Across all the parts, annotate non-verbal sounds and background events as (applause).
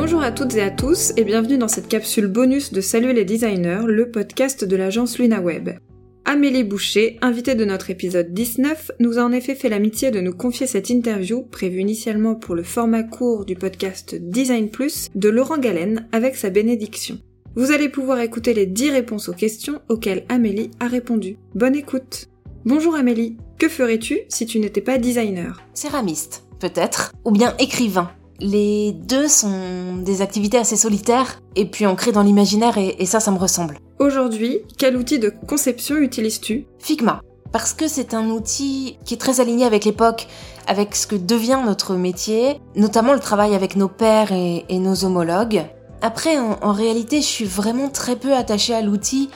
Bonjour à toutes et à tous et bienvenue dans cette capsule bonus de Salut les designers, le podcast de l'agence LunaWeb. Amélie Boucher, invitée de notre épisode 19, nous a en effet fait l'amitié de nous confier cette interview, prévue initialement pour le format court du podcast Design Plus, de Laurent Galen avec sa bénédiction. Vous allez pouvoir écouter les 10 réponses aux questions auxquelles Amélie a répondu. Bonne écoute Bonjour Amélie, que ferais-tu si tu n'étais pas designer? Céramiste, peut-être, ou bien écrivain? Les deux sont des activités assez solitaires et puis ancrées dans l'imaginaire et, et ça, ça me ressemble. Aujourd'hui, quel outil de conception utilises-tu? Figma, parce que c'est un outil qui est très aligné avec l'époque, avec ce que devient notre métier, notamment le travail avec nos pairs et, et nos homologues. Après, en, en réalité, je suis vraiment très peu attachée à l'outil.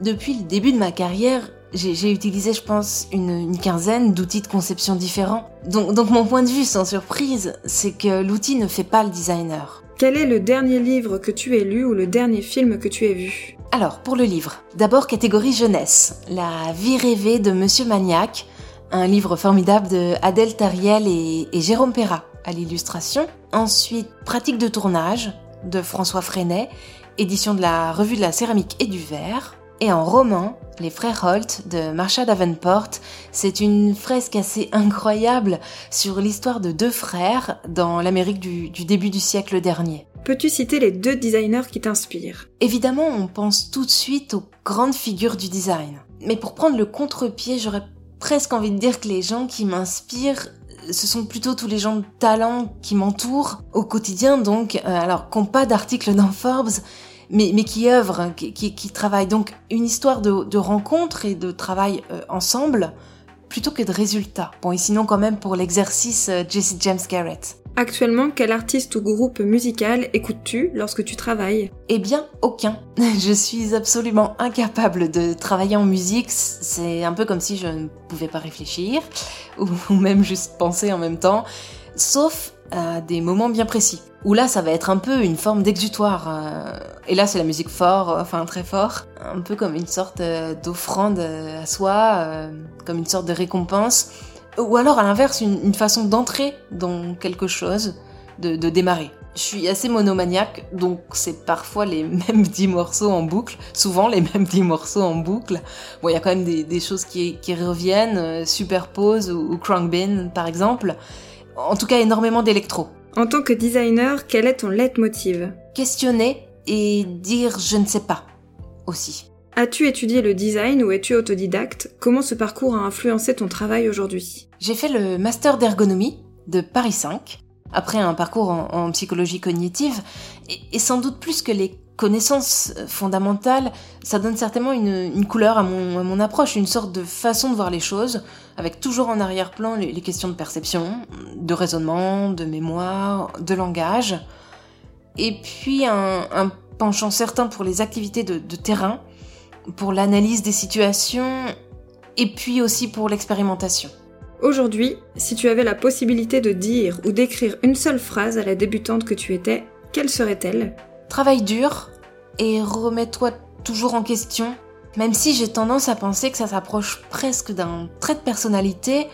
Depuis le début de ma carrière, j'ai utilisé, je pense, une, une quinzaine d'outils de conception différents. Donc, donc mon point de vue, sans surprise, c'est que l'outil ne fait pas le designer. Quel est le dernier livre que tu aies lu ou le dernier film que tu aies vu? Alors, pour le livre, d'abord catégorie jeunesse, La vie rêvée de Monsieur Maniac, un livre formidable de Adèle Tariel et, et Jérôme Perra à l'illustration. Ensuite, Pratique de tournage de François Freinet, édition de la Revue de la céramique et du verre. Et en roman, Les Frères Holt de Marsha Davenport, c'est une fresque assez incroyable sur l'histoire de deux frères dans l'Amérique du, du début du siècle dernier. Peux-tu citer les deux designers qui t'inspirent? Évidemment, on pense tout de suite aux grandes figures du design. Mais pour prendre le contre-pied, j'aurais presque envie de dire que les gens qui m'inspirent ce sont plutôt tous les gens de talent qui m'entourent au quotidien, donc, euh, alors, qui n'ont pas d'articles dans Forbes, mais, mais qui œuvrent, qui, qui, qui, travaillent. Donc, une histoire de, de rencontre et de travail euh, ensemble, plutôt que de résultats. Bon, et sinon, quand même, pour l'exercice, euh, Jesse James Garrett. Actuellement, quel artiste ou groupe musical écoutes-tu lorsque tu travailles? Eh bien, aucun. (laughs) Je suis absolument incapable de travailler en musique. C'est un peu comme si je ne pouvais pas réfléchir, (laughs) ou même juste penser en même temps, sauf à des moments bien précis. Où là, ça va être un peu une forme d'exutoire. Et là, c'est la musique fort, enfin très fort. Un peu comme une sorte d'offrande à soi, comme une sorte de récompense ou alors à l'inverse une, façon d'entrer dans quelque chose, de, démarrer. Je suis assez monomaniaque, donc c'est parfois les (laughs) mêmes dix morceaux en boucle, souvent les mêmes dix morceaux en boucle. Bon, il y a quand même des, choses qui, reviennent, euh, Superpose ou, ou par exemple. En tout cas, énormément d'électro. En tant que designer, quel est ton leitmotiv? Questionner et dire je ne sais pas aussi. As-tu étudié le design ou es-tu autodidacte? Comment ce parcours a influencé ton travail aujourd'hui? J'ai fait le master d'ergonomie de Paris 5, après un parcours en, en psychologie cognitive, et, et, sans doute plus que les connaissances fondamentales, ça donne certainement une, couleur à mon, approche, une sorte de façon de voir les choses, avec toujours en arrière-plan les, questions de perception, de raisonnement, de mémoire, de langage, et puis un, penchant certain pour les activités de terrain, pour l'analyse des situations et puis aussi pour l'expérimentation. Aujourd'hui, si tu avais la possibilité de dire ou d'écrire une seule phrase à la débutante que tu étais, quelle serait-elle? Travaille dur et remets-toi toujours en question, même si j'ai tendance à penser que ça s'approche presque d'un trait de personnalité,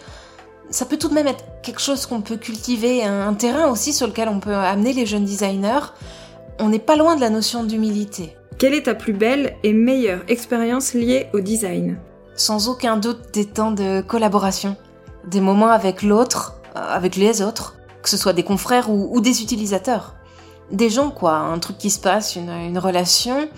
ça peut tout de même être quelque chose qu'on peut cultiver, un terrain aussi sur lequel on peut amener les jeunes designers. On n'est pas loin de la notion d'humilité. Quelle est ta plus belle et meilleure expérience liée au design? Sans aucun doute des temps de collaboration, des moments avec l'autre, avec les autres, que ce soit des confrères ou, ou, des utilisateurs. Des gens, quoi, un truc qui se passe, une, une relation,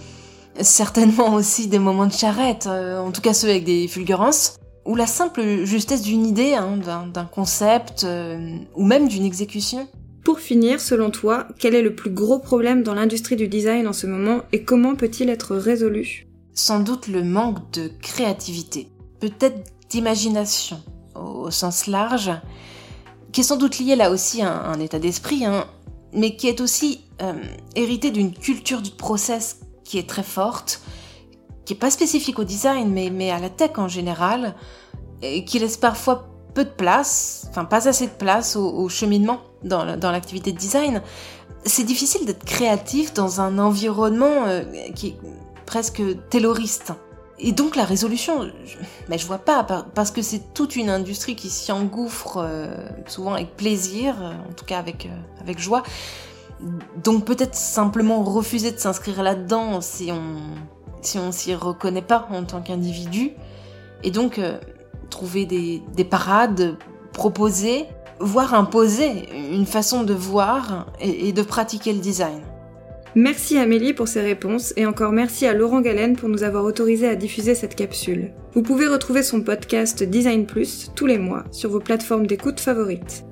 certainement aussi des moments de charrette, euh, en tout cas ceux avec des fulgurances, ou la simple justesse d'une idée, hein, d'un concept, euh, ou même d'une exécution. Pour finir, selon toi, quel est le plus gros problème dans l'industrie du design en ce moment et comment peut-il être résolu? Sans doute le manque de créativité, peut-être d'imagination au sens large, qui est sans doute lié là aussi à un, état d'esprit, hein, mais qui est aussi euh, hérité d'une culture du process qui est très forte, qui est pas spécifique au design, mais, mais à la tech en général, et qui laisse parfois peu de place, enfin pas assez de place au, cheminement dans, dans l'activité de design. C'est difficile d'être créatif dans un environnement euh, qui est presque tayloriste. Et donc la résolution, je, mais je vois pas, parce que c'est toute une industrie qui s'y engouffre euh, souvent avec plaisir, en tout cas avec, euh, avec joie. donc peut-être simplement refuser de s'inscrire là-dedans si on si on s'y reconnaît pas en tant qu'individu. Et donc euh, trouver des, des parades, proposer, voire imposer une façon de voir et de pratiquer le design. Merci Amélie pour ces réponses et encore merci à Laurent Galen pour nous avoir autorisé à diffuser cette capsule. Vous pouvez retrouver son podcast Design Plus tous les mois sur vos plateformes d'écoute favorites.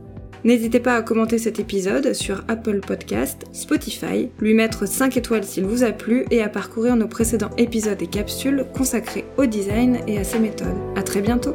N'hésitez pas à commenter cet épisode sur Apple Podcast, Spotify, lui mettre 5 étoiles s'il vous a plu et à parcourir nos précédents épisodes et capsules consacrés au design et à ses méthodes. À très bientôt!